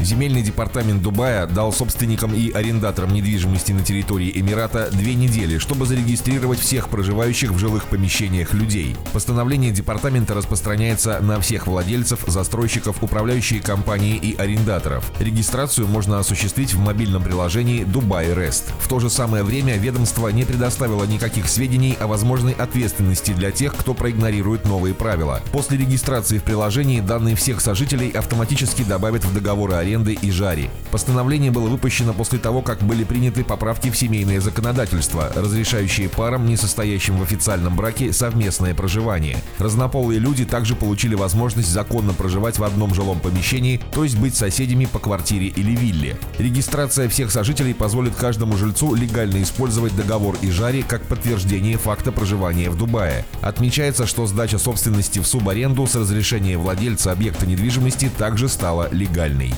Земельный департамент Дубая дал собственникам и арендаторам недвижимости на территории Эмирата две недели, чтобы зарегистрировать всех проживающих в жилых помещениях людей. Постановление департамента распространяется на всех владельцев, застройщиков, управляющие компании и арендаторов. Регистрацию можно осуществить в мобильном приложении Дубай Рест. В то же самое время ведомство не предоставило никаких сведений о возможной ответственности для тех, кто проигнорирует новые правила. После регистрации в приложении данные всех сожителей автоматически добавят в договоры аренды аренды и жари. Постановление было выпущено после того, как были приняты поправки в семейное законодательство, разрешающие парам, не состоящим в официальном браке, совместное проживание. Разнополые люди также получили возможность законно проживать в одном жилом помещении, то есть быть соседями по квартире или вилле. Регистрация всех сожителей позволит каждому жильцу легально использовать договор и жари как подтверждение факта проживания в Дубае. Отмечается, что сдача собственности в субаренду с разрешения владельца объекта недвижимости также стала легальной.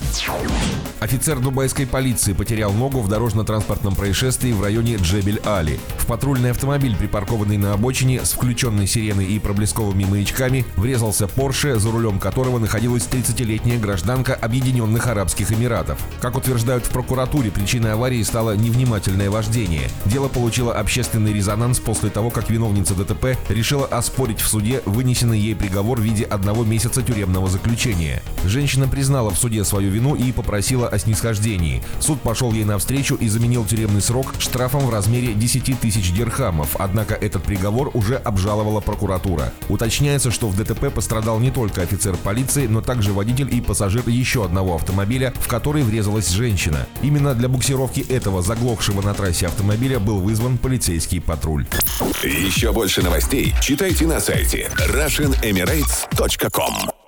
Офицер дубайской полиции потерял ногу в дорожно-транспортном происшествии в районе Джебель-Али. В патрульный автомобиль, припаркованный на обочине с включенной сиреной и проблесковыми маячками, врезался Порше, за рулем которого находилась 30-летняя гражданка Объединенных Арабских Эмиратов. Как утверждают в прокуратуре, причиной аварии стало невнимательное вождение. Дело получило общественный резонанс после того, как виновница ДТП решила оспорить в суде вынесенный ей приговор в виде одного месяца тюремного заключения. Женщина признала в суде свою вину вину и попросила о снисхождении. Суд пошел ей навстречу и заменил тюремный срок штрафом в размере 10 тысяч дирхамов, однако этот приговор уже обжаловала прокуратура. Уточняется, что в ДТП пострадал не только офицер полиции, но также водитель и пассажир еще одного автомобиля, в который врезалась женщина. Именно для буксировки этого заглохшего на трассе автомобиля был вызван полицейский патруль. Еще больше новостей читайте на сайте RussianEmirates.com